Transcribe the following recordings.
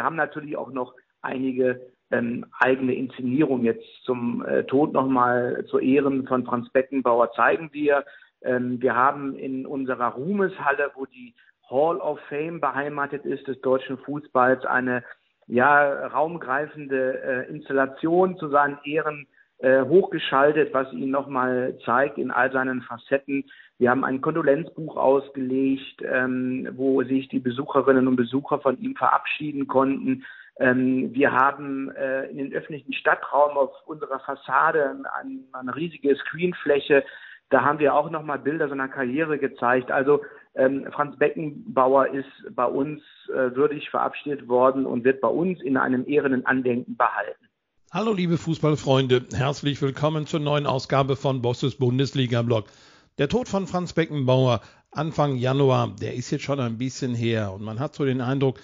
wir haben natürlich auch noch einige ähm, eigene Inszenierungen. Jetzt zum äh, Tod nochmal zu Ehren von Franz Beckenbauer zeigen wir. Ähm, wir haben in unserer Ruhmeshalle, wo die Hall of Fame beheimatet ist des deutschen Fußballs, eine ja, raumgreifende äh, Installation zu seinen Ehren äh, hochgeschaltet, was ihn nochmal zeigt in all seinen Facetten. Wir haben ein Kondolenzbuch ausgelegt, ähm, wo sich die Besucherinnen und Besucher von ihm verabschieden konnten. Ähm, wir haben äh, in den öffentlichen Stadtraum auf unserer Fassade eine, eine riesige Screenfläche. Da haben wir auch nochmal Bilder seiner Karriere gezeigt. Also ähm, Franz Beckenbauer ist bei uns äh, würdig verabschiedet worden und wird bei uns in einem ehrenden Andenken behalten. Hallo liebe Fußballfreunde, herzlich willkommen zur neuen Ausgabe von Bosses Bundesliga-Blog. Der Tod von Franz Beckenbauer Anfang Januar, der ist jetzt schon ein bisschen her und man hat so den Eindruck,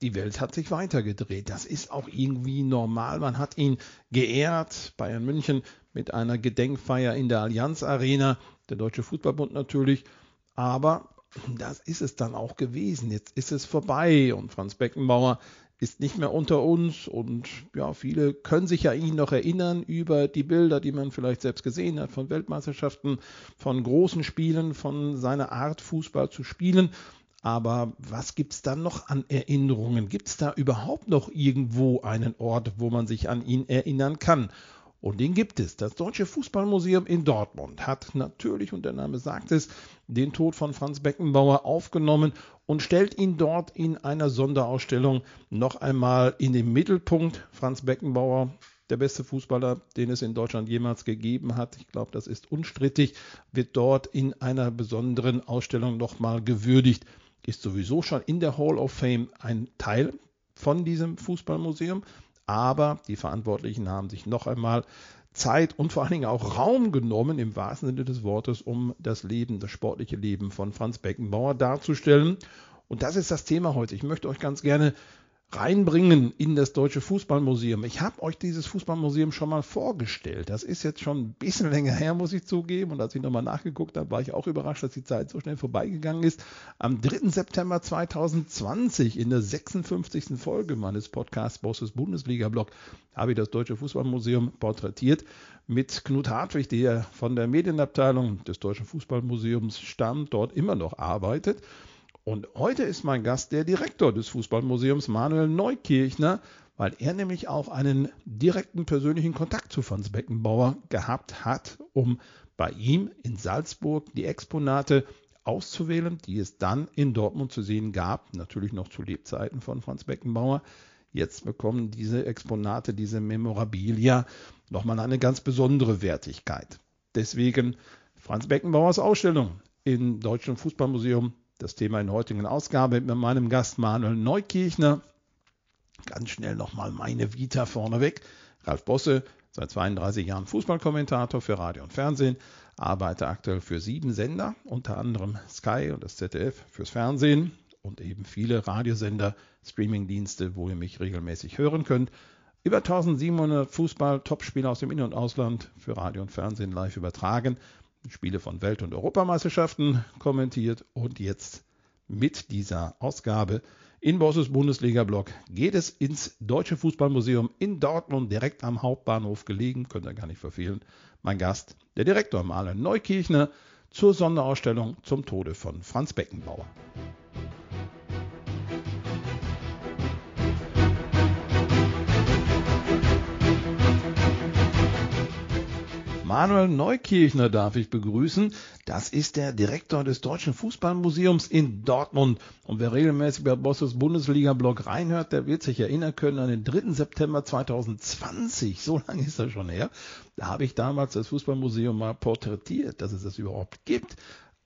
die Welt hat sich weitergedreht. Das ist auch irgendwie normal. Man hat ihn geehrt, Bayern München mit einer Gedenkfeier in der Allianz Arena, der Deutsche Fußballbund natürlich. Aber das ist es dann auch gewesen. Jetzt ist es vorbei und Franz Beckenbauer ist nicht mehr unter uns und ja, viele können sich ja ihn noch erinnern über die Bilder, die man vielleicht selbst gesehen hat von Weltmeisterschaften, von großen Spielen, von seiner Art Fußball zu spielen. Aber was gibt es dann noch an Erinnerungen? Gibt es da überhaupt noch irgendwo einen Ort, wo man sich an ihn erinnern kann? Und den gibt es. Das Deutsche Fußballmuseum in Dortmund hat natürlich, und der Name sagt es, den Tod von Franz Beckenbauer aufgenommen und stellt ihn dort in einer Sonderausstellung noch einmal in den Mittelpunkt. Franz Beckenbauer, der beste Fußballer, den es in Deutschland jemals gegeben hat, ich glaube, das ist unstrittig, wird dort in einer besonderen Ausstellung nochmal gewürdigt. Ist sowieso schon in der Hall of Fame ein Teil von diesem Fußballmuseum. Aber die Verantwortlichen haben sich noch einmal Zeit und vor allen Dingen auch Raum genommen, im wahrsten Sinne des Wortes, um das Leben, das sportliche Leben von Franz Beckenbauer darzustellen. Und das ist das Thema heute. Ich möchte euch ganz gerne reinbringen in das Deutsche Fußballmuseum. Ich habe euch dieses Fußballmuseum schon mal vorgestellt. Das ist jetzt schon ein bisschen länger her, muss ich zugeben. Und als ich nochmal nachgeguckt habe, war ich auch überrascht, dass die Zeit so schnell vorbeigegangen ist. Am 3. September 2020 in der 56. Folge meines Podcasts Bosses Bundesliga-Blog habe ich das Deutsche Fußballmuseum porträtiert mit Knut Hartwig, der von der Medienabteilung des Deutschen Fußballmuseums stammt, dort immer noch arbeitet. Und heute ist mein Gast der Direktor des Fußballmuseums, Manuel Neukirchner, weil er nämlich auch einen direkten persönlichen Kontakt zu Franz Beckenbauer gehabt hat, um bei ihm in Salzburg die Exponate auszuwählen, die es dann in Dortmund zu sehen gab, natürlich noch zu Lebzeiten von Franz Beckenbauer. Jetzt bekommen diese Exponate, diese Memorabilia nochmal eine ganz besondere Wertigkeit. Deswegen Franz Beckenbauers Ausstellung im Deutschen Fußballmuseum das Thema in der heutigen Ausgabe mit meinem Gast Manuel Neukirchner. Ganz schnell nochmal meine Vita vorneweg. Ralf Bosse, seit 32 Jahren Fußballkommentator für Radio und Fernsehen, arbeite aktuell für sieben Sender, unter anderem Sky und das ZDF fürs Fernsehen und eben viele Radiosender, Streamingdienste, wo ihr mich regelmäßig hören könnt. Über 1700 Fußball-Topspieler aus dem In- und Ausland für Radio und Fernsehen live übertragen Spiele von Welt- und Europameisterschaften kommentiert und jetzt mit dieser Ausgabe in Bosses Bundesliga-Blog geht es ins Deutsche Fußballmuseum in Dortmund, direkt am Hauptbahnhof gelegen, könnt ihr gar nicht verfehlen. Mein Gast, der Direktor Maler Neukirchner, zur Sonderausstellung zum Tode von Franz Beckenbauer. Manuel Neukirchner darf ich begrüßen. Das ist der Direktor des Deutschen Fußballmuseums in Dortmund. Und wer regelmäßig bei Bosses Bundesliga-Blog reinhört, der wird sich erinnern können an den 3. September 2020. So lange ist das schon her. Da habe ich damals das Fußballmuseum mal porträtiert, dass es das überhaupt gibt.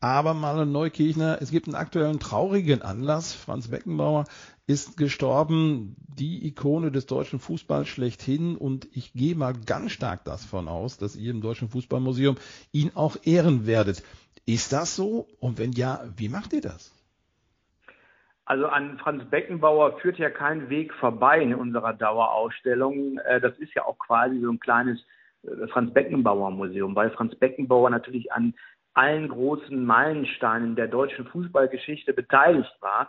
Aber Manuel Neukirchner, es gibt einen aktuellen traurigen Anlass. Franz Beckenbauer ist gestorben, die Ikone des deutschen Fußballs schlechthin. Und ich gehe mal ganz stark davon aus, dass ihr im Deutschen Fußballmuseum ihn auch ehren werdet. Ist das so? Und wenn ja, wie macht ihr das? Also an Franz Beckenbauer führt ja kein Weg vorbei in unserer Dauerausstellung. Äh, das ist ja auch quasi so ein kleines äh, Franz Beckenbauer Museum, weil Franz Beckenbauer natürlich an allen großen Meilensteinen der deutschen Fußballgeschichte beteiligt war.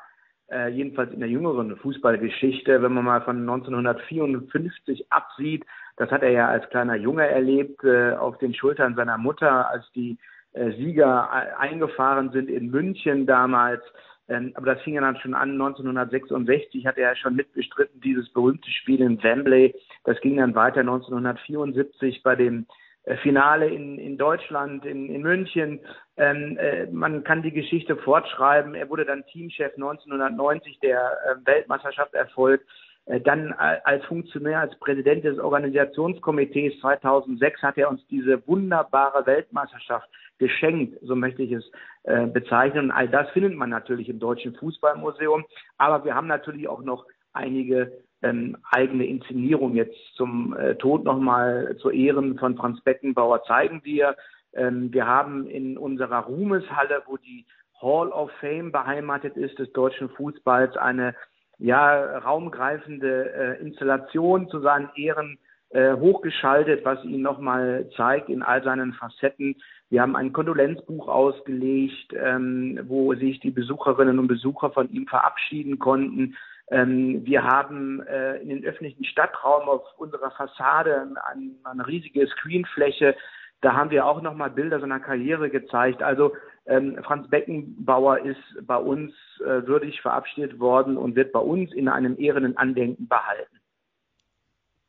äh, jedenfalls in der jüngeren Fußballgeschichte, wenn man mal von 1954 absieht, das hat er ja als kleiner Junge erlebt, äh, auf den Schultern seiner Mutter, als die äh, Sieger eingefahren sind in München damals. Ähm, aber das fing ja dann schon an, 1966 hat er ja schon mitbestritten, dieses berühmte Spiel in Wembley. Das ging dann weiter 1974 bei dem äh, Finale in, in Deutschland, in, in München. Ähm, äh, man kann die Geschichte fortschreiben. Er wurde dann Teamchef 1990 der äh, Weltmeisterschaft erfolgt. Äh, dann als Funktionär, als Präsident des Organisationskomitees 2006 hat er uns diese wunderbare Weltmeisterschaft geschenkt, so möchte ich es äh, bezeichnen. Und all das findet man natürlich im Deutschen Fußballmuseum. Aber wir haben natürlich auch noch einige ähm, eigene Inszenierungen. Jetzt zum äh, Tod nochmal zu Ehren von Franz Beckenbauer zeigen wir. Ähm, wir haben in unserer Ruhmeshalle, wo die Hall of Fame beheimatet ist des deutschen Fußballs, eine ja raumgreifende äh, Installation zu seinen Ehren äh, hochgeschaltet, was ihn nochmal zeigt in all seinen Facetten. Wir haben ein Kondolenzbuch ausgelegt, ähm, wo sich die Besucherinnen und Besucher von ihm verabschieden konnten. Ähm, wir haben äh, in den öffentlichen Stadtraum auf unserer Fassade eine, eine riesige Screenfläche. Da haben wir auch nochmal Bilder seiner Karriere gezeigt. Also ähm, Franz Beckenbauer ist bei uns äh, würdig verabschiedet worden und wird bei uns in einem ehrenden Andenken behalten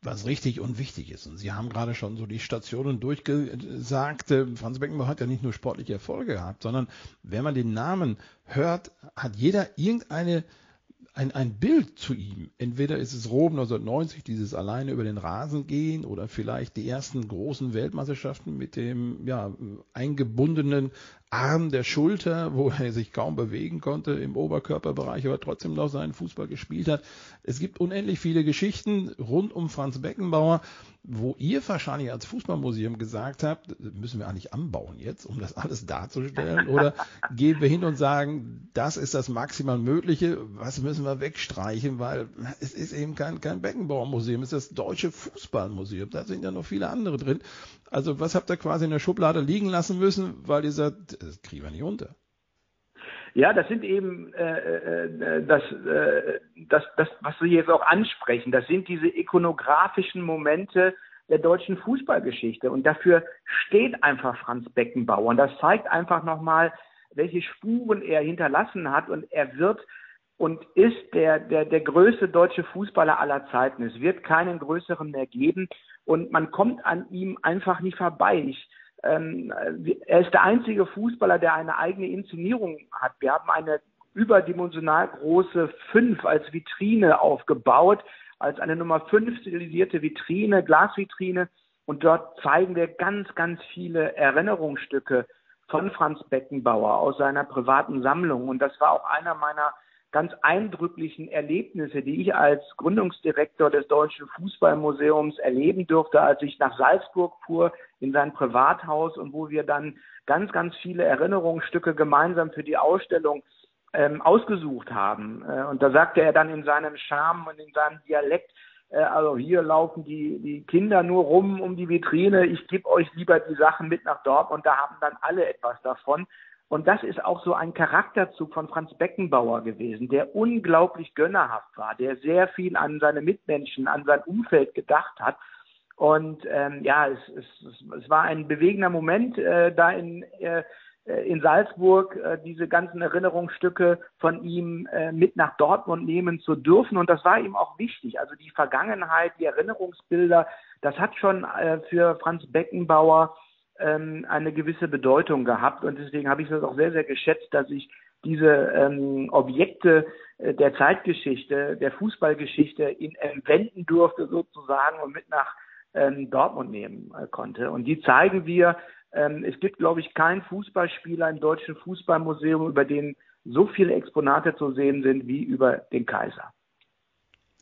was richtig und wichtig ist. Und Sie haben gerade schon so die Stationen durchgesagt. Äh, Franz Beckenbauer hat ja nicht nur sportliche Erfolge gehabt, sondern wenn man den Namen hört, hat jeder irgendeine ein, ein Bild zu ihm. Entweder ist es Rom 1990, dieses alleine über den Rasen gehen, oder vielleicht die ersten großen Weltmeisterschaften mit dem ja, eingebundenen Arm der Schulter, wo er sich kaum bewegen konnte im Oberkörperbereich, aber trotzdem noch seinen Fußball gespielt hat. Es gibt unendlich viele Geschichten rund um Franz Beckenbauer, wo ihr wahrscheinlich als Fußballmuseum gesagt habt, müssen wir eigentlich anbauen jetzt, um das alles darzustellen? Oder gehen wir hin und sagen, das ist das maximal Mögliche, was müssen wir wegstreichen, weil es ist eben kein, kein Beckenbauer-Museum, es ist das Deutsche Fußballmuseum. Da sind ja noch viele andere drin. Also was habt ihr quasi in der Schublade liegen lassen müssen, weil ihr sagt, das kriegen wir nicht unter? Ja, das sind eben äh, äh, das, äh, das, das, was Sie jetzt auch ansprechen. Das sind diese ikonografischen Momente der deutschen Fußballgeschichte. Und dafür steht einfach Franz Beckenbauer. Und das zeigt einfach nochmal, welche Spuren er hinterlassen hat. Und er wird und ist der, der, der größte deutsche Fußballer aller Zeiten. Es wird keinen größeren mehr geben und man kommt an ihm einfach nicht vorbei. Ich, ähm, er ist der einzige Fußballer, der eine eigene Inszenierung hat. Wir haben eine überdimensional große Fünf als Vitrine aufgebaut, als eine Nummer fünf stilisierte Vitrine, Glasvitrine. Und dort zeigen wir ganz, ganz viele Erinnerungsstücke von Franz Beckenbauer aus seiner privaten Sammlung. Und das war auch einer meiner ganz eindrücklichen Erlebnisse, die ich als Gründungsdirektor des Deutschen Fußballmuseums erleben durfte, als ich nach Salzburg fuhr in sein Privathaus und wo wir dann ganz, ganz viele Erinnerungsstücke gemeinsam für die Ausstellung ähm, ausgesucht haben. Äh, und da sagte er dann in seinem Charme und in seinem Dialekt, äh, also hier laufen die, die Kinder nur rum um die Vitrine, ich gebe euch lieber die Sachen mit nach Dortmund, da haben dann alle etwas davon. Und das ist auch so ein Charakterzug von Franz Beckenbauer gewesen, der unglaublich gönnerhaft war, der sehr viel an seine Mitmenschen, an sein Umfeld gedacht hat. Und ähm, ja, es, es, es war ein bewegender Moment äh, da in, äh, in Salzburg, äh, diese ganzen Erinnerungsstücke von ihm äh, mit nach Dortmund nehmen zu dürfen. Und das war ihm auch wichtig. Also die Vergangenheit, die Erinnerungsbilder, das hat schon äh, für Franz Beckenbauer ähm, eine gewisse Bedeutung gehabt und deswegen habe ich das auch sehr, sehr geschätzt, dass ich diese ähm, Objekte äh, der Zeitgeschichte, der Fußballgeschichte in entwenden durfte sozusagen und mit nach ähm, Dortmund nehmen äh, konnte. Und die zeigen wir. Ähm, es gibt, glaube ich, keinen Fußballspieler im Deutschen Fußballmuseum, über den so viele Exponate zu sehen sind wie über den Kaiser.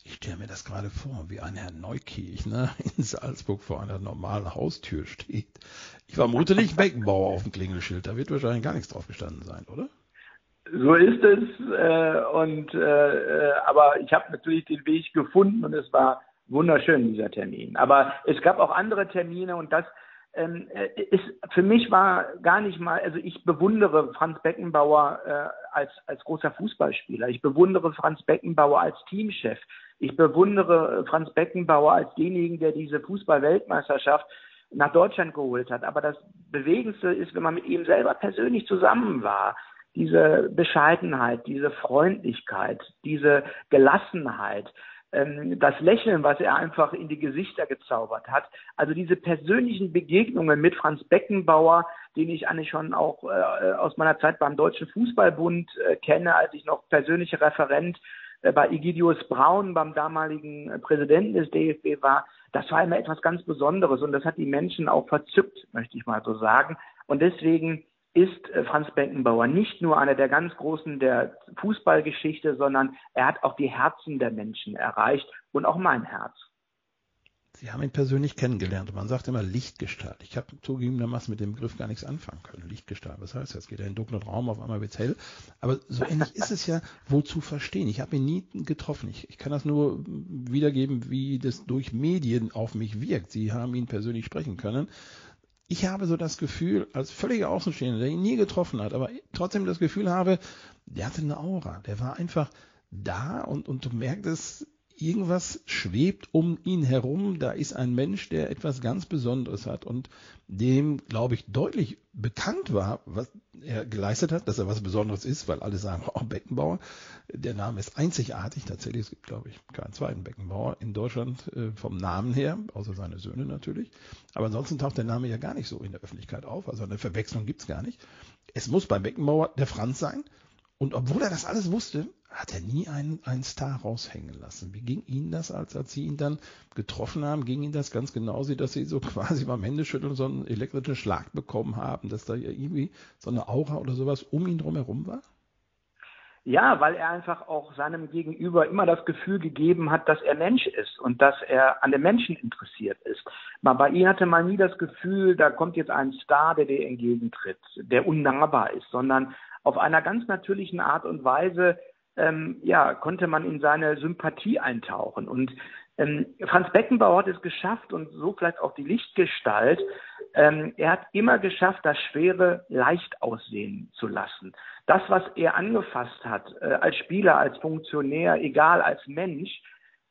Ich stelle mir das gerade vor, wie ein Herr Neukirch ne, in Salzburg vor einer normalen Haustür steht. Ich vermute nicht Beckenbauer auf dem Klingelschild, da wird wahrscheinlich gar nichts drauf gestanden sein, oder? So ist es. Äh, und äh, aber ich habe natürlich den Weg gefunden und es war wunderschön dieser Termin. Aber es gab auch andere Termine und das ähm, äh, ist, für mich war gar nicht mal, also ich bewundere Franz Beckenbauer äh, als, als großer Fußballspieler. Ich bewundere Franz Beckenbauer als Teamchef. Ich bewundere Franz Beckenbauer als denjenigen, der diese Fußball-Weltmeisterschaft nach Deutschland geholt hat. Aber das Bewegendste ist, wenn man mit ihm selber persönlich zusammen war. Diese Bescheidenheit, diese Freundlichkeit, diese Gelassenheit, das Lächeln, was er einfach in die Gesichter gezaubert hat. Also diese persönlichen Begegnungen mit Franz Beckenbauer, den ich eigentlich schon auch äh, aus meiner Zeit beim Deutschen Fußballbund äh, kenne, als ich noch persönlicher Referent äh, bei Egidius Braun, beim damaligen Präsidenten des DFB war, das war immer etwas ganz Besonderes und das hat die Menschen auch verzückt, möchte ich mal so sagen. Und deswegen ist äh, Franz Beckenbauer nicht nur einer der ganz Großen der Fußballgeschichte, sondern er hat auch die Herzen der Menschen erreicht und auch mein Herz. Sie haben ihn persönlich kennengelernt man sagt immer Lichtgestalt. Ich habe zugegebenermaßen mit dem Begriff gar nichts anfangen können. Lichtgestalt, was heißt das? Geht er in dunklen Raum, auf einmal wird's hell. Aber so ähnlich ist es ja wohl zu verstehen. Ich habe ihn nie getroffen. Ich, ich kann das nur wiedergeben, wie das durch Medien auf mich wirkt. Sie haben ihn persönlich sprechen können ich habe so das Gefühl, als völliger Außenstehender, der ihn nie getroffen hat, aber trotzdem das Gefühl habe, der hatte eine Aura. Der war einfach da und, und du merktest, irgendwas schwebt um ihn herum. Da ist ein Mensch, der etwas ganz Besonderes hat und dem, glaube ich, deutlich bekannt war, was er geleistet hat, dass er was Besonderes ist, weil alle sagen, oh, Beckenbauer. Der Name ist einzigartig. Tatsächlich, es gibt, glaube ich, keinen zweiten Beckenbauer in Deutschland äh, vom Namen her, außer seine Söhne natürlich. Aber ansonsten taucht der Name ja gar nicht so in der Öffentlichkeit auf. Also eine Verwechslung gibt's gar nicht. Es muss bei Beckenbauer der Franz sein. Und obwohl er das alles wusste, hat er nie einen, einen Star raushängen lassen. Wie ging Ihnen das, als, als Sie ihn dann getroffen haben? Ging Ihnen das ganz genauso, dass Sie so quasi beim Händeschütteln so einen elektrischen Schlag bekommen haben, dass da irgendwie so eine Aura oder sowas um ihn drumherum war? Ja, weil er einfach auch seinem Gegenüber immer das Gefühl gegeben hat, dass er Mensch ist und dass er an den Menschen interessiert ist. Aber bei ihm hatte man nie das Gefühl, da kommt jetzt ein Star, der dir entgegentritt, der unnahbar ist, sondern auf einer ganz natürlichen Art und Weise ähm, ja, konnte man in seine Sympathie eintauchen. Und ähm, Franz Beckenbauer hat es geschafft und so vielleicht auch die Lichtgestalt. Ähm, er hat immer geschafft, das Schwere leicht aussehen zu lassen. Das, was er angefasst hat, äh, als Spieler, als Funktionär, egal als Mensch,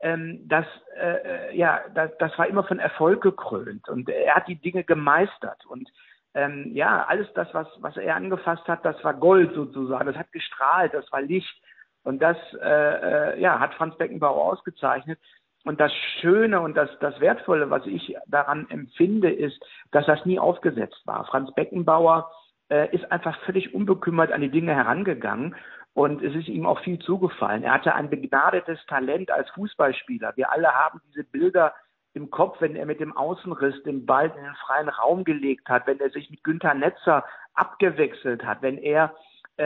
ähm, das, äh, ja, das, das war immer von Erfolg gekrönt und er hat die Dinge gemeistert und ähm, ja, alles das, was, was er angefasst hat, das war Gold sozusagen, das hat gestrahlt, das war Licht. Und das äh, äh, ja, hat Franz Beckenbauer ausgezeichnet. Und das Schöne und das, das Wertvolle, was ich daran empfinde, ist, dass das nie aufgesetzt war. Franz Beckenbauer äh, ist einfach völlig unbekümmert an die Dinge herangegangen und es ist ihm auch viel zugefallen. Er hatte ein begnadetes Talent als Fußballspieler. Wir alle haben diese Bilder im Kopf, wenn er mit dem Außenriss den Ball in den freien Raum gelegt hat, wenn er sich mit Günter Netzer abgewechselt hat, wenn er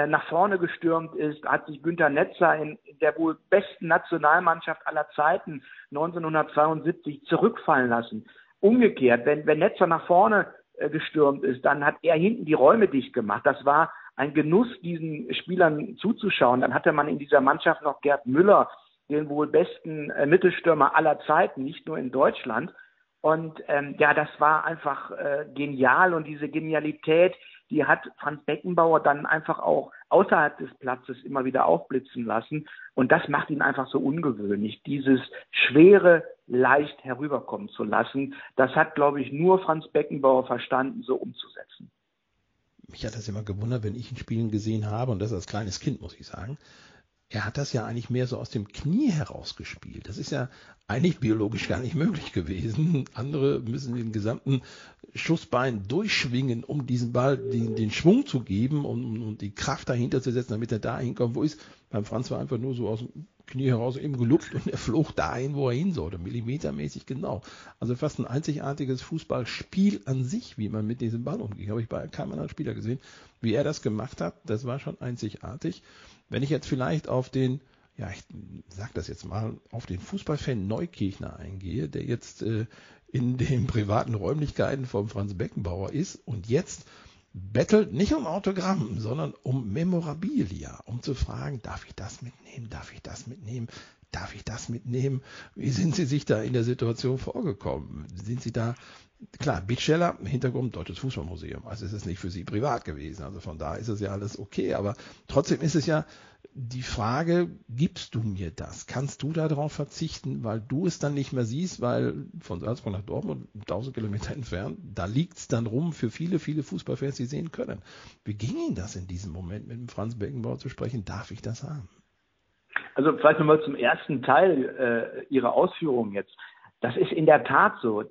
nach vorne gestürmt ist, hat sich Günter Netzer in, in der wohl besten Nationalmannschaft aller Zeiten 1972 zurückfallen lassen. Umgekehrt, wenn, wenn Netzer nach vorne äh, gestürmt ist, dann hat er hinten die Räume dicht gemacht. Das war ein Genuss, diesen Spielern zuzuschauen. Dann hatte man in dieser Mannschaft noch Gerd Müller, den wohl besten äh, Mittelstürmer aller Zeiten, nicht nur in Deutschland. Und ähm, ja, das war einfach äh, genial und diese Genialität, die hat Franz Beckenbauer dann einfach auch außerhalb des Platzes immer wieder aufblitzen lassen. Und das macht ihn einfach so ungewöhnlich, dieses Schwere leicht herüberkommen zu lassen. Das hat, glaube ich, nur Franz Beckenbauer verstanden, so umzusetzen. Mich hat das immer gewundert, wenn ich ihn spielen gesehen habe, und das als kleines Kind, muss ich sagen, er hat das ja eigentlich mehr so aus dem Knie heraus gespielt. Das ist ja eigentlich biologisch gar nicht möglich gewesen. Andere müssen den gesamten Schussbein durchschwingen, um diesen Ball den, den Schwung zu geben und um, um, die Kraft dahinter zu setzen, damit er da hinkommt, wo ist. Beim Franz war einfach nur so aus dem Knie heraus eben geluckt und er flog dahin, wo er hin sollte, millimetermäßig genau. Also fast ein einzigartiges Fußballspiel an sich, wie man mit diesem Ball umgeht. Habe ich bei keinem anderen Spieler gesehen. Wie er das gemacht hat, das war schon einzigartig. Wenn ich jetzt vielleicht auf den, ja, ich sag das jetzt mal, auf den Fußballfan Neukirchner eingehe, der jetzt äh, in den privaten Räumlichkeiten vom Franz Beckenbauer ist und jetzt bettelt nicht um Autogramm, sondern um Memorabilia, um zu fragen, darf ich das mitnehmen, darf ich das mitnehmen? Darf ich das mitnehmen? Wie sind Sie sich da in der Situation vorgekommen? Sind Sie da klar, Bittsteller, Hintergrund Deutsches Fußballmuseum. Also es ist nicht für Sie privat gewesen. Also von da ist es ja alles okay. Aber trotzdem ist es ja die Frage, gibst du mir das? Kannst du darauf verzichten, weil du es dann nicht mehr siehst, weil von Salzburg nach Dortmund, 1000 Kilometer entfernt, da liegt es dann rum für viele, viele Fußballfans, die sehen können. Wie ging Ihnen das in diesem Moment, mit dem Franz Beckenbauer zu sprechen? Darf ich das haben? Also vielleicht nochmal zum ersten Teil äh, Ihrer Ausführungen jetzt. Das ist in der Tat so. Äh,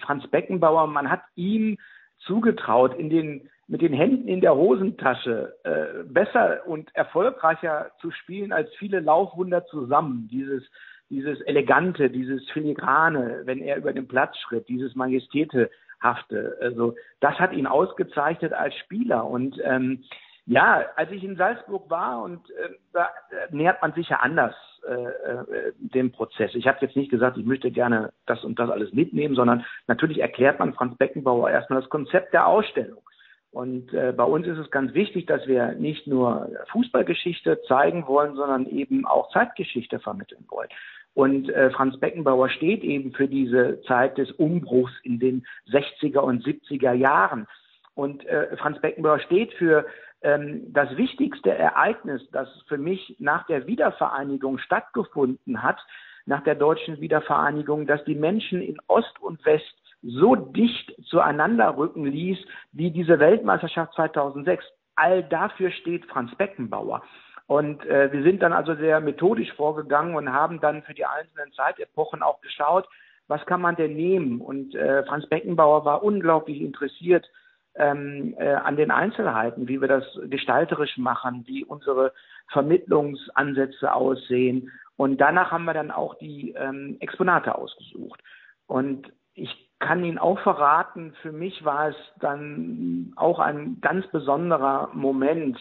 Franz Beckenbauer, man hat ihm zugetraut, in den, mit den Händen in der Hosentasche äh, besser und erfolgreicher zu spielen als viele Laufwunder zusammen. Dieses, dieses Elegante, dieses Filigrane, wenn er über den Platz schritt, dieses Majestätehafte. Also das hat ihn ausgezeichnet als Spieler. Und ähm, ja, als ich in Salzburg war und äh, da äh, nähert man sich ja anders äh, äh, dem Prozess. Ich habe jetzt nicht gesagt, ich möchte gerne das und das alles mitnehmen, sondern natürlich erklärt man Franz Beckenbauer erstmal das Konzept der Ausstellung. Und äh, bei uns ist es ganz wichtig, dass wir nicht nur Fußballgeschichte zeigen wollen, sondern eben auch Zeitgeschichte vermitteln wollen. Und äh, Franz Beckenbauer steht eben für diese Zeit des Umbruchs in den 60er und 70er Jahren. Und äh, Franz Beckenbauer steht für das wichtigste Ereignis, das für mich nach der Wiedervereinigung stattgefunden hat, nach der deutschen Wiedervereinigung, dass die Menschen in Ost und West so dicht zueinander rücken ließ, wie diese Weltmeisterschaft 2006. All dafür steht Franz Beckenbauer. Und äh, wir sind dann also sehr methodisch vorgegangen und haben dann für die einzelnen Zeitepochen auch geschaut, was kann man denn nehmen? Und äh, Franz Beckenbauer war unglaublich interessiert ähm, äh, an den Einzelheiten, wie wir das gestalterisch machen, wie unsere Vermittlungsansätze aussehen. Und danach haben wir dann auch die ähm, Exponate ausgesucht. Und ich kann Ihnen auch verraten, für mich war es dann auch ein ganz besonderer Moment,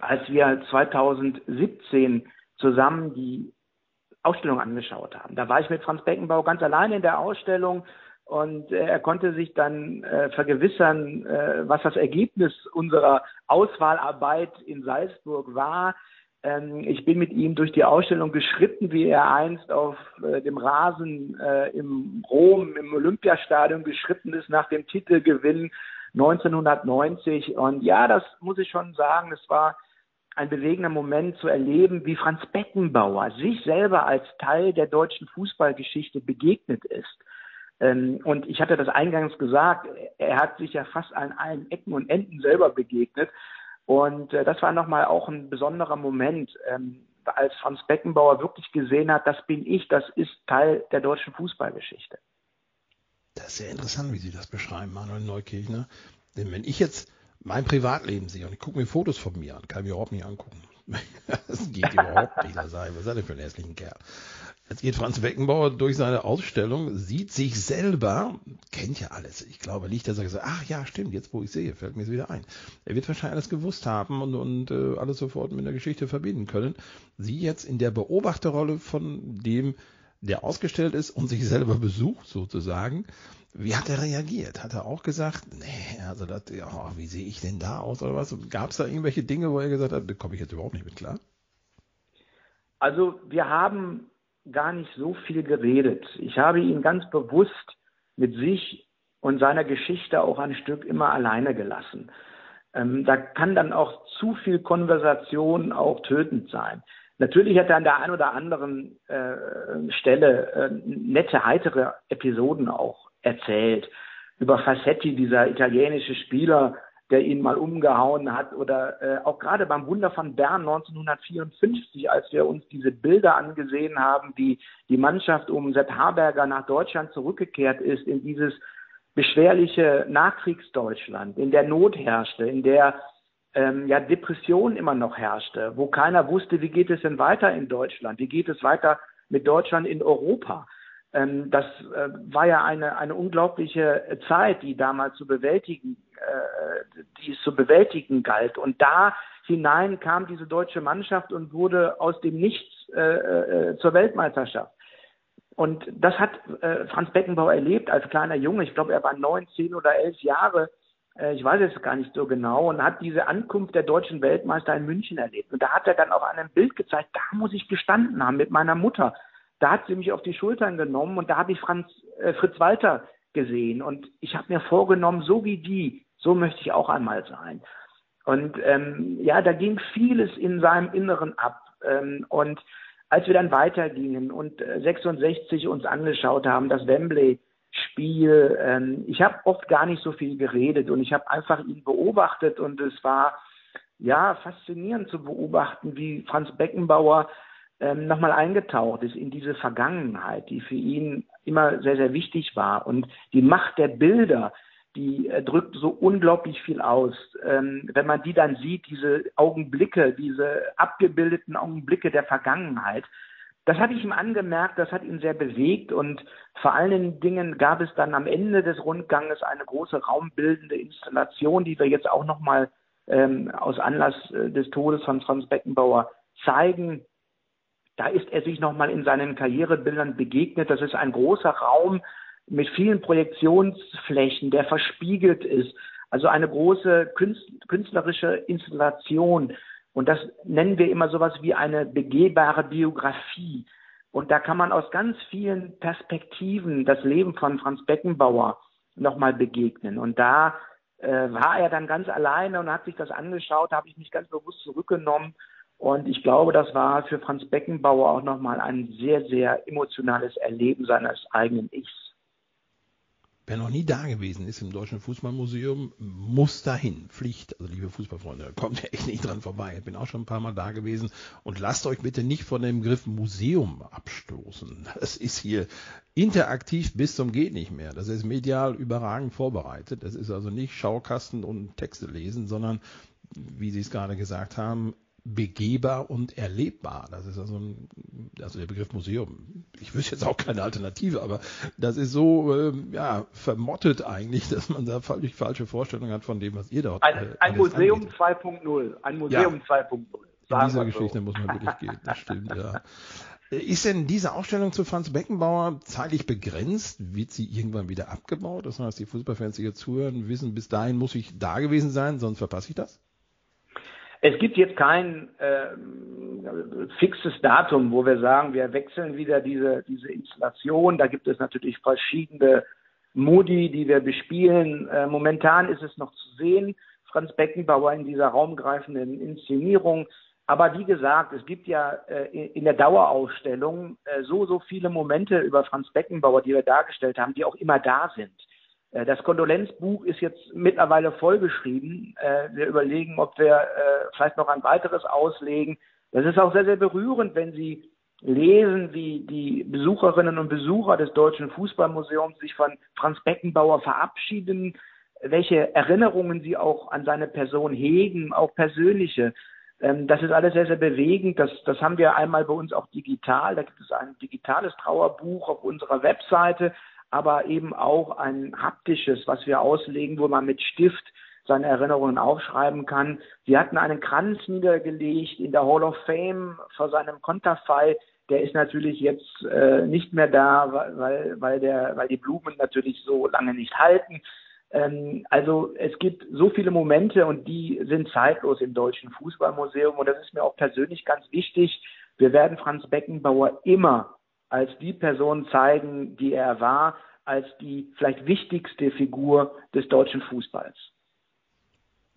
als wir 2017 zusammen die Ausstellung angeschaut haben. Da war ich mit Franz Beckenbau ganz alleine in der Ausstellung und äh, er konnte sich dann äh, vergewissern, äh, was das Ergebnis unserer Auswahlarbeit in Salzburg war. Ähm, ich bin mit ihm durch die Ausstellung geschritten, wie er einst auf äh, dem Rasen äh, im Rom, im Olympiastadion geschritten ist nach dem Titelgewinn 1990. Und ja, das muss ich schon sagen, es war ein bewegender Moment zu erleben, wie Franz Beckenbauer sich selber als Teil der deutschen Fußballgeschichte begegnet ist und ich hatte das eingangs gesagt, er hat sich ja fast an allen Ecken und Enden selber begegnet. Und äh, das war nochmal auch ein besonderer Moment, ähm, als Franz Beckenbauer wirklich gesehen hat, das bin ich, das ist Teil der deutschen Fußballgeschichte. Das ist sehr interessant, wie Sie das beschreiben, Manuel Neukirchner. Denn wenn ich jetzt mein Privatleben sehe und ich gucke mir Fotos von mir an, kann ich mir überhaupt nicht angucken. Das geht überhaupt nicht. Was ist denn für ein hässlichen Kerl? Jetzt geht Franz Beckenbauer durch seine Ausstellung, sieht sich selber, kennt ja alles. Ich glaube nicht, dass er gesagt ach ja, stimmt, jetzt wo ich sehe, fällt mir es wieder ein. Er wird wahrscheinlich alles gewusst haben und, und äh, alles sofort mit der Geschichte verbinden können. Sie jetzt in der Beobachterrolle von dem, der ausgestellt ist und sich selber besucht sozusagen. Wie hat er reagiert? Hat er auch gesagt, nee, also das, ja, wie sehe ich denn da aus oder was? Gab es da irgendwelche Dinge, wo er gesagt hat, da komme ich jetzt überhaupt nicht mit klar? Also wir haben gar nicht so viel geredet. Ich habe ihn ganz bewusst mit sich und seiner Geschichte auch ein Stück immer alleine gelassen. Ähm, da kann dann auch zu viel Konversation auch tötend sein. Natürlich hat er an der einen oder anderen äh, Stelle äh, nette, heitere Episoden auch erzählt. Über Fassetti, dieser italienische Spieler, der ihn mal umgehauen hat oder äh, auch gerade beim Wunder von Bern 1954, als wir uns diese Bilder angesehen haben, wie die Mannschaft um Sepp Harberger nach Deutschland zurückgekehrt ist, in dieses beschwerliche Nachkriegsdeutschland, in der Not herrschte, in der ähm, ja Depression immer noch herrschte, wo keiner wusste, wie geht es denn weiter in Deutschland, wie geht es weiter mit Deutschland in Europa. Ähm, das äh, war ja eine, eine unglaubliche Zeit, die damals zu bewältigen äh, die es zu bewältigen galt. Und da hinein kam diese deutsche Mannschaft und wurde aus dem Nichts äh, äh, zur Weltmeisterschaft. Und das hat äh, Franz Beckenbauer erlebt als kleiner Junge. Ich glaube, er war neun, zehn oder elf Jahre, äh, ich weiß es gar nicht so genau, und hat diese Ankunft der deutschen Weltmeister in München erlebt. Und da hat er dann auch an einem Bild gezeigt, da muss ich gestanden haben mit meiner Mutter. Da hat sie mich auf die Schultern genommen und da habe ich Franz, äh, Fritz Walter gesehen. Und ich habe mir vorgenommen, so wie die, so möchte ich auch einmal sein. Und ähm, ja, da ging vieles in seinem Inneren ab. Ähm, und als wir dann weitergingen und äh, 66 uns angeschaut haben, das Wembley, Spiel. Ähm, ich habe oft gar nicht so viel geredet und ich habe einfach ihn beobachtet und es war ja faszinierend zu beobachten, wie Franz Beckenbauer ähm, nochmal eingetaucht ist in diese Vergangenheit, die für ihn immer sehr, sehr wichtig war. Und die Macht der Bilder, die äh, drückt so unglaublich viel aus. Ähm, wenn man die dann sieht, diese Augenblicke, diese abgebildeten Augenblicke der Vergangenheit, das hatte ich ihm angemerkt, das hat ihn sehr bewegt und vor allen Dingen gab es dann am Ende des Rundganges eine große raumbildende Installation, die wir jetzt auch nochmal ähm, aus Anlass äh, des Todes von Franz Beckenbauer zeigen. Da ist er sich nochmal in seinen Karrierebildern begegnet. Das ist ein großer Raum mit vielen Projektionsflächen, der verspiegelt ist. Also eine große künstlerische Installation, und das nennen wir immer sowas wie eine begehbare Biografie. Und da kann man aus ganz vielen Perspektiven das Leben von Franz Beckenbauer nochmal begegnen. Und da äh, war er dann ganz alleine und hat sich das angeschaut, da habe ich mich ganz bewusst zurückgenommen. Und ich glaube, das war für Franz Beckenbauer auch nochmal ein sehr, sehr emotionales Erleben seines eigenen Ichs. Wer noch nie da gewesen ist im Deutschen Fußballmuseum, muss dahin. Pflicht. Also liebe Fußballfreunde, kommt echt nicht dran vorbei. Ich bin auch schon ein paar Mal da gewesen. Und lasst euch bitte nicht von dem Begriff Museum abstoßen. Das ist hier interaktiv bis zum geht nicht mehr. Das ist medial überragend vorbereitet. Das ist also nicht Schaukasten und Texte lesen, sondern wie Sie es gerade gesagt haben, begehbar und erlebbar. Das ist also, ein, also der Begriff Museum. Ich wüsste jetzt auch keine Alternative, aber das ist so äh, ja, vermottet eigentlich, dass man da völlig falsche Vorstellungen hat von dem, was ihr dort. Ein, äh, ein Museum 2.0. Ein Museum ja. 2.0. In dieser Geschichte so. muss man wirklich gehen. Das stimmt, ja. Ist denn diese Ausstellung zu Franz Beckenbauer zeitlich begrenzt? Wird sie irgendwann wieder abgebaut? Das heißt, die Fußballfans, die jetzt zuhören, wissen, bis dahin muss ich da gewesen sein, sonst verpasse ich das? Es gibt jetzt kein äh, fixes Datum, wo wir sagen, wir wechseln wieder diese, diese Installation. Da gibt es natürlich verschiedene Modi, die wir bespielen. Äh, momentan ist es noch zu sehen, Franz Beckenbauer in dieser raumgreifenden Inszenierung. Aber wie gesagt, es gibt ja äh, in der Dauerausstellung äh, so, so viele Momente über Franz Beckenbauer, die wir dargestellt haben, die auch immer da sind. Äh, das Kondolenzbuch ist jetzt mittlerweile vollgeschrieben. Äh, wir überlegen, ob wir äh, vielleicht noch ein weiteres auslegen. Das ist auch sehr, sehr berührend, wenn Sie lesen, wie die Besucherinnen und Besucher des Deutschen Fußballmuseums sich von Franz Beckenbauer verabschieden, welche Erinnerungen sie auch an seine Person hegen, auch persönliche. Ähm, das ist alles sehr, sehr bewegend. Das, das haben wir einmal bei uns auch digital. Da gibt es ein digitales Trauerbuch auf unserer Webseite aber eben auch ein haptisches, was wir auslegen, wo man mit Stift seine Erinnerungen aufschreiben kann. Sie hatten einen Kranz niedergelegt in der Hall of Fame vor seinem Konterfei. Der ist natürlich jetzt äh, nicht mehr da, weil, weil, der, weil die Blumen natürlich so lange nicht halten. Ähm, also es gibt so viele Momente und die sind zeitlos im Deutschen Fußballmuseum und das ist mir auch persönlich ganz wichtig. Wir werden Franz Beckenbauer immer als die Person zeigen, die er war, als die vielleicht wichtigste Figur des deutschen Fußballs.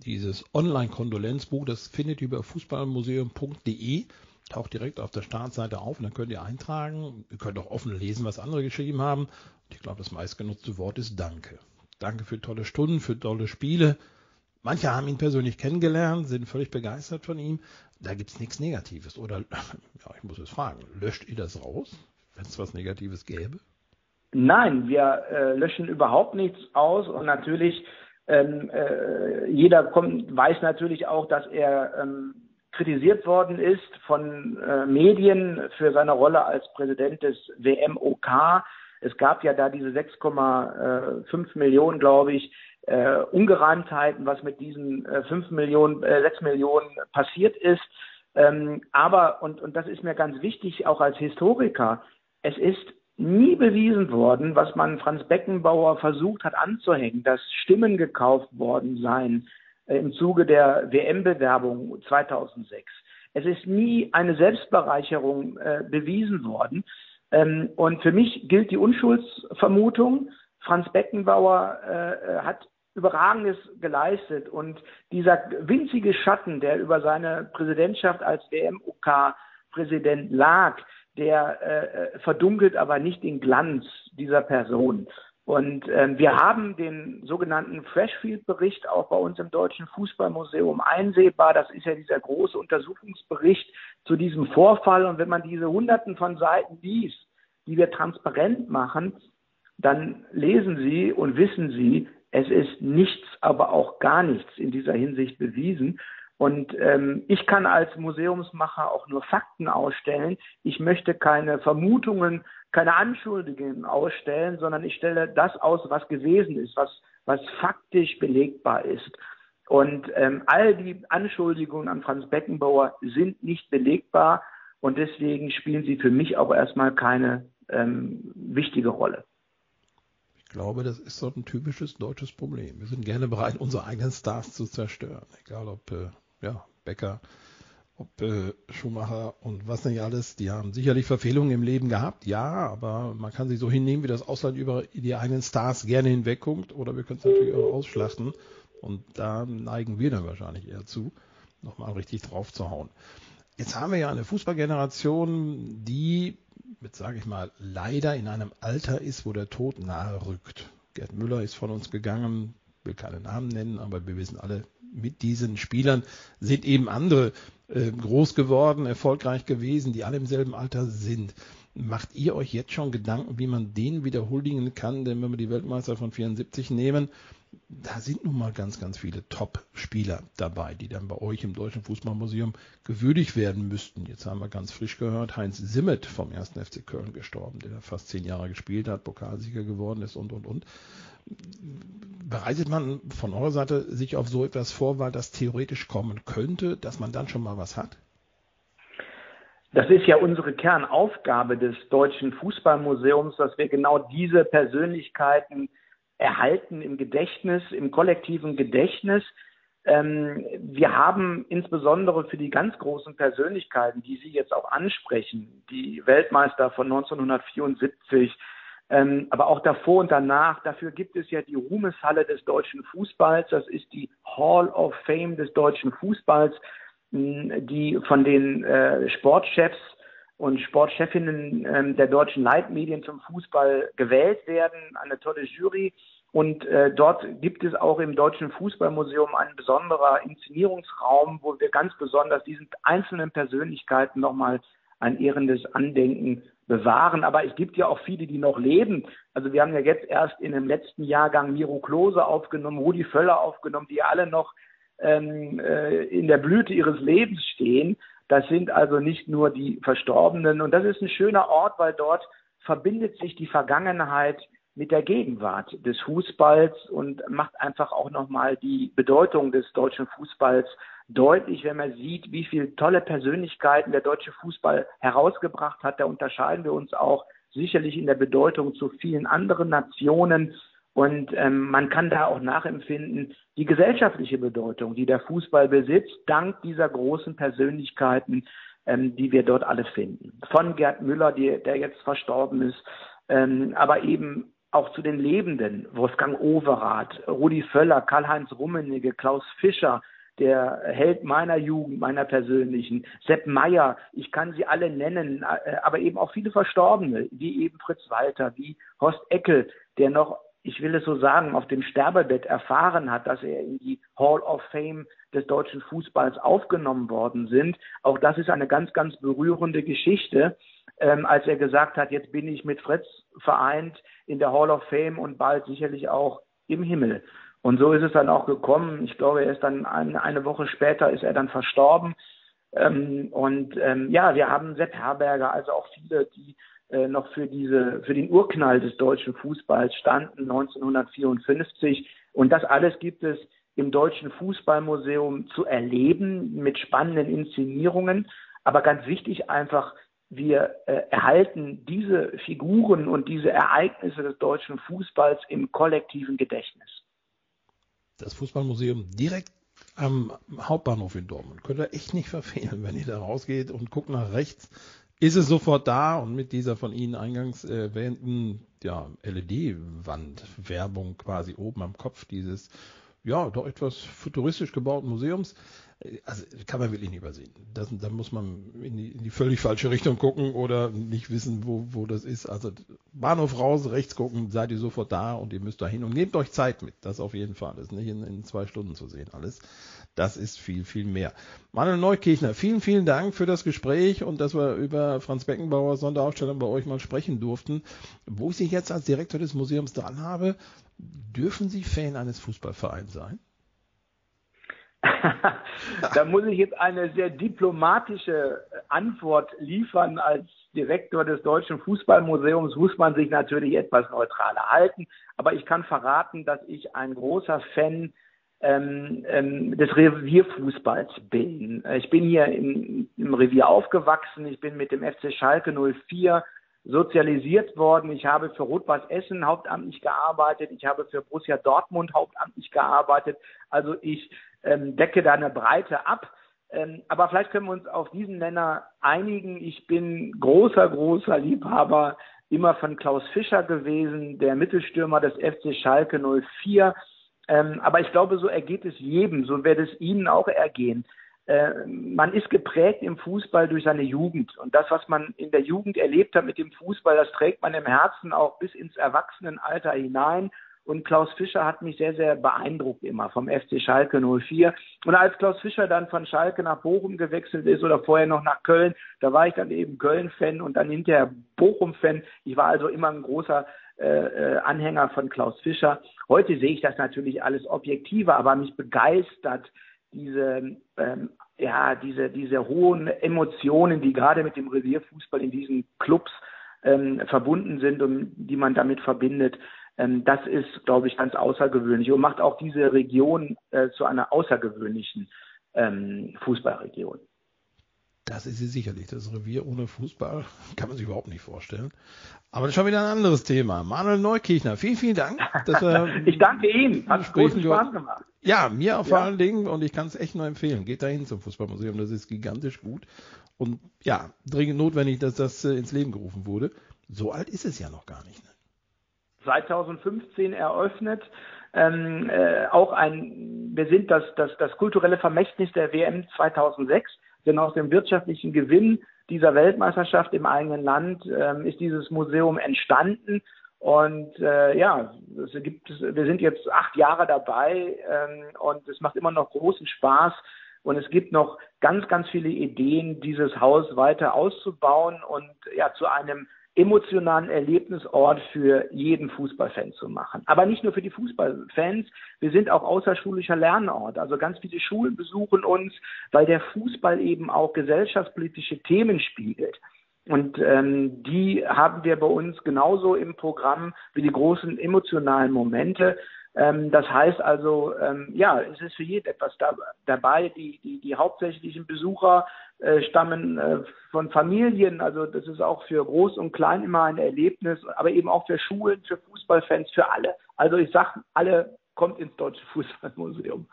Dieses Online-Kondolenzbuch, das findet ihr über fußballmuseum.de, taucht direkt auf der Startseite auf und dann könnt ihr eintragen. Ihr könnt auch offen lesen, was andere geschrieben haben. Und ich glaube, das meistgenutzte Wort ist Danke. Danke für tolle Stunden, für tolle Spiele. Manche haben ihn persönlich kennengelernt, sind völlig begeistert von ihm. Da gibt es nichts Negatives. Oder, ja, ich muss es fragen, löscht ihr das raus? Wenn es was Negatives gäbe? Nein, wir äh, löschen überhaupt nichts aus und natürlich ähm, äh, jeder kommt, weiß natürlich auch, dass er ähm, kritisiert worden ist von äh, Medien für seine Rolle als Präsident des WMOK. Es gab ja da diese 6,5 Millionen, glaube ich, äh, Ungereimtheiten, was mit diesen äh, 5 Millionen, äh, 6 Millionen passiert ist. Ähm, aber, und, und das ist mir ganz wichtig, auch als Historiker, es ist nie bewiesen worden, was man Franz Beckenbauer versucht hat anzuhängen, dass Stimmen gekauft worden seien äh, im Zuge der WM-Bewerbung 2006. Es ist nie eine Selbstbereicherung äh, bewiesen worden. Ähm, und für mich gilt die Unschuldsvermutung. Franz Beckenbauer äh, hat Überragendes geleistet und dieser winzige Schatten, der über seine Präsidentschaft als WM-OK-Präsident lag, der äh, verdunkelt aber nicht den Glanz dieser Person. Und ähm, wir haben den sogenannten Freshfield-Bericht auch bei uns im Deutschen Fußballmuseum einsehbar. Das ist ja dieser große Untersuchungsbericht zu diesem Vorfall. Und wenn man diese Hunderten von Seiten liest, die wir transparent machen, dann lesen Sie und wissen Sie, es ist nichts, aber auch gar nichts in dieser Hinsicht bewiesen. Und ähm, ich kann als Museumsmacher auch nur Fakten ausstellen. Ich möchte keine Vermutungen, keine Anschuldigungen ausstellen, sondern ich stelle das aus, was gewesen ist, was, was faktisch belegbar ist. Und ähm, all die Anschuldigungen an Franz Beckenbauer sind nicht belegbar und deswegen spielen sie für mich auch erstmal keine ähm, wichtige Rolle. Ich glaube, das ist so ein typisches deutsches Problem. Wir sind gerne bereit, unsere eigenen Stars zu zerstören. Egal ob äh, ja, Becker, ob äh, Schumacher und was nicht alles, die haben sicherlich Verfehlungen im Leben gehabt, ja, aber man kann sich so hinnehmen, wie das Ausland über die eigenen Stars gerne hinwegguckt, oder wir können es natürlich auch ausschlachten. Und da neigen wir dann wahrscheinlich eher zu, nochmal richtig drauf zu hauen. Jetzt haben wir ja eine Fußballgeneration, die, jetzt sage ich mal, leider in einem Alter ist, wo der Tod nahe rückt. Gerd Müller ist von uns gegangen, will keine Namen nennen, aber wir wissen alle, mit diesen Spielern sind eben andere äh, groß geworden, erfolgreich gewesen, die alle im selben Alter sind. Macht ihr euch jetzt schon Gedanken, wie man den wiederholen kann? Denn wenn wir die Weltmeister von 74 nehmen, da sind nun mal ganz, ganz viele Top-Spieler dabei, die dann bei euch im Deutschen Fußballmuseum gewürdigt werden müssten. Jetzt haben wir ganz frisch gehört, Heinz Simmet vom 1. FC Köln gestorben, der fast zehn Jahre gespielt hat, Pokalsieger geworden ist und, und, und. Bereitet man von eurer Seite sich auf so etwas vor, weil das theoretisch kommen könnte, dass man dann schon mal was hat? Das ist ja unsere Kernaufgabe des Deutschen Fußballmuseums, dass wir genau diese Persönlichkeiten erhalten im Gedächtnis, im kollektiven Gedächtnis. Ähm, wir haben insbesondere für die ganz großen Persönlichkeiten, die Sie jetzt auch ansprechen, die Weltmeister von 1974, ähm, aber auch davor und danach, dafür gibt es ja die Ruhmeshalle des deutschen Fußballs. Das ist die Hall of Fame des deutschen Fußballs, die von den äh, Sportchefs und Sportchefinnen ähm, der deutschen Leitmedien zum Fußball gewählt werden, eine tolle Jury. Und äh, dort gibt es auch im Deutschen Fußballmuseum einen besonderer Inszenierungsraum, wo wir ganz besonders diesen einzelnen Persönlichkeiten nochmal ein ehrendes Andenken bewahren. Aber es gibt ja auch viele, die noch leben. Also wir haben ja jetzt erst in dem letzten Jahrgang Miro Klose aufgenommen, Rudi Völler aufgenommen, die alle noch ähm, äh, in der Blüte ihres Lebens stehen. Das sind also nicht nur die Verstorbenen. Und das ist ein schöner Ort, weil dort verbindet sich die Vergangenheit mit der Gegenwart des Fußballs und macht einfach auch nochmal die Bedeutung des deutschen Fußballs deutlich, wenn man sieht, wie viele tolle Persönlichkeiten der deutsche Fußball herausgebracht hat. Da unterscheiden wir uns auch sicherlich in der Bedeutung zu vielen anderen Nationen. Und ähm, man kann da auch nachempfinden, die gesellschaftliche Bedeutung, die der Fußball besitzt, dank dieser großen Persönlichkeiten, ähm, die wir dort alle finden. Von Gerd Müller, die, der jetzt verstorben ist, ähm, aber eben auch zu den Lebenden, Wolfgang Overath, Rudi Völler, Karl-Heinz Rummenigge, Klaus Fischer, der Held meiner Jugend, meiner persönlichen, Sepp Meyer, ich kann sie alle nennen, äh, aber eben auch viele Verstorbene, wie eben Fritz Walter, wie Horst Eckel, der noch ich will es so sagen, auf dem Sterbebett erfahren hat, dass er in die Hall of Fame des deutschen Fußballs aufgenommen worden sind. Auch das ist eine ganz, ganz berührende Geschichte, ähm, als er gesagt hat, jetzt bin ich mit Fritz vereint in der Hall of Fame und bald sicherlich auch im Himmel. Und so ist es dann auch gekommen. Ich glaube, er ist dann ein, eine Woche später ist er dann verstorben. Ähm, und ähm, ja, wir haben Sepp Herberger, also auch viele, die äh, noch für diese, für den Urknall des deutschen Fußballs standen 1954. Und das alles gibt es im Deutschen Fußballmuseum zu erleben mit spannenden Inszenierungen. Aber ganz wichtig einfach wir äh, erhalten diese Figuren und diese Ereignisse des deutschen Fußballs im kollektiven Gedächtnis. Das Fußballmuseum direkt am Hauptbahnhof in Dortmund. Könnt ihr echt nicht verfehlen, wenn ihr da rausgeht und guckt nach rechts. Ist es sofort da und mit dieser von Ihnen eingangs erwähnten ja, LED-Wand-Werbung quasi oben am Kopf dieses ja doch etwas futuristisch gebauten Museums also kann man wirklich nicht übersehen. Das, da muss man in die, in die, völlig falsche Richtung gucken oder nicht wissen, wo, wo das ist. Also Bahnhof raus, rechts gucken, seid ihr sofort da und ihr müsst da hin und nehmt euch Zeit mit. Das auf jeden Fall. Das ist nicht in, in zwei Stunden zu sehen alles. Das ist viel, viel mehr. Manuel Neukirchner, vielen, vielen Dank für das Gespräch und dass wir über Franz Beckenbauer Sonderausstellung bei euch mal sprechen durften. Wo ich Sie jetzt als Direktor des Museums dran habe, dürfen Sie Fan eines Fußballvereins sein? da muss ich jetzt eine sehr diplomatische Antwort liefern. Als Direktor des Deutschen Fußballmuseums muss man sich natürlich etwas neutraler halten. Aber ich kann verraten, dass ich ein großer Fan ähm, ähm, des Revierfußballs bin. Ich bin hier im, im Revier aufgewachsen. Ich bin mit dem FC Schalke 04 sozialisiert worden. Ich habe für Rot-Weiß Essen hauptamtlich gearbeitet. Ich habe für Borussia Dortmund hauptamtlich gearbeitet. Also ich ähm, decke da eine Breite ab. Ähm, aber vielleicht können wir uns auf diesen Nenner einigen. Ich bin großer, großer Liebhaber immer von Klaus Fischer gewesen, der Mittelstürmer des FC Schalke 04. Ähm, aber ich glaube, so ergeht es jedem, so wird es Ihnen auch ergehen. Äh, man ist geprägt im Fußball durch seine Jugend. Und das, was man in der Jugend erlebt hat mit dem Fußball, das trägt man im Herzen auch bis ins Erwachsenenalter hinein. Und Klaus Fischer hat mich sehr, sehr beeindruckt immer vom FC Schalke 04. Und als Klaus Fischer dann von Schalke nach Bochum gewechselt ist oder vorher noch nach Köln, da war ich dann eben Köln-Fan und dann hinterher Bochum-Fan. Ich war also immer ein großer äh, äh, Anhänger von Klaus Fischer. Heute sehe ich das natürlich alles objektiver, aber mich begeistert diese, ähm, ja, diese, diese hohen Emotionen, die gerade mit dem Revierfußball in diesen Clubs ähm, verbunden sind und die man damit verbindet. Ähm, das ist, glaube ich, ganz außergewöhnlich und macht auch diese Region äh, zu einer außergewöhnlichen ähm, Fußballregion. Das ist sie sicherlich. Das Revier ohne Fußball kann man sich überhaupt nicht vorstellen. Aber das ist schon wieder ein anderes Thema. Manuel Neukirchner, vielen, vielen Dank. Dass wir ich danke Ihnen. Hat großen Spaß gemacht. Ja, mir ja. allen Dingen und ich kann es echt nur empfehlen. Geht dahin zum Fußballmuseum. Das ist gigantisch gut. Und ja, dringend notwendig, dass das äh, ins Leben gerufen wurde. So alt ist es ja noch gar nicht. Ne? 2015 eröffnet. Ähm, äh, auch ein, wir sind das, das, das kulturelle Vermächtnis der WM 2006, denn aus dem wirtschaftlichen Gewinn dieser Weltmeisterschaft im eigenen Land ähm, ist dieses Museum entstanden. Und äh, ja, es gibt, wir sind jetzt acht Jahre dabei ähm, und es macht immer noch großen Spaß. Und es gibt noch ganz, ganz viele Ideen, dieses Haus weiter auszubauen und ja zu einem emotionalen Erlebnisort für jeden Fußballfan zu machen. Aber nicht nur für die Fußballfans, wir sind auch außerschulischer Lernort. Also ganz viele Schulen besuchen uns, weil der Fußball eben auch gesellschaftspolitische Themen spiegelt. Und ähm, die haben wir bei uns genauso im Programm wie die großen emotionalen Momente. Ähm, das heißt also, ähm, ja, es ist für jeden etwas da, dabei. Die, die, die hauptsächlichen Besucher äh, stammen äh, von Familien. Also das ist auch für Groß und Klein immer ein Erlebnis, aber eben auch für Schulen, für Fußballfans, für alle. Also ich sage, alle kommt ins Deutsche Fußballmuseum.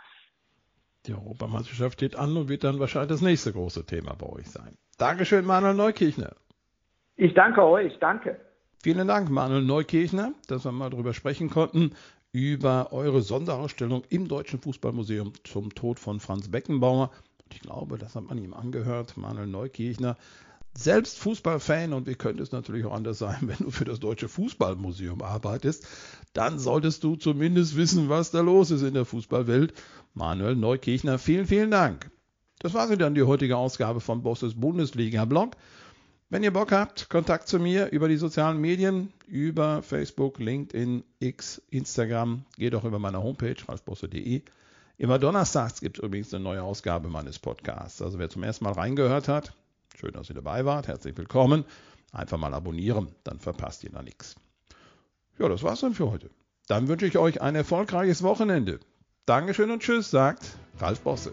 Die Europameisterschaft steht an und wird dann wahrscheinlich das nächste große Thema bei euch sein. Dankeschön, Manuel Neukirchner. Ich danke euch, danke. Vielen Dank, Manuel Neukirchner, dass wir mal darüber sprechen konnten, über eure Sonderausstellung im Deutschen Fußballmuseum zum Tod von Franz Beckenbauer. Ich glaube, das hat man ihm angehört, Manuel Neukirchner. Selbst Fußballfan, und wie könnte es natürlich auch anders sein, wenn du für das Deutsche Fußballmuseum arbeitest, dann solltest du zumindest wissen, was da los ist in der Fußballwelt. Manuel Neukirchner, vielen, vielen Dank. Das war sie dann, die heutige Ausgabe von Bosses Bundesliga-Blog. Wenn ihr Bock habt, Kontakt zu mir über die sozialen Medien, über Facebook, LinkedIn, X, Instagram, geht auch über meine Homepage, ralfbosse.de. Immer donnerstags gibt es übrigens eine neue Ausgabe meines Podcasts. Also wer zum ersten Mal reingehört hat, schön, dass ihr dabei wart, herzlich willkommen. Einfach mal abonnieren, dann verpasst ihr da nichts. Ja, das war's dann für heute. Dann wünsche ich euch ein erfolgreiches Wochenende. Dankeschön und Tschüss, sagt Ralf Bosse.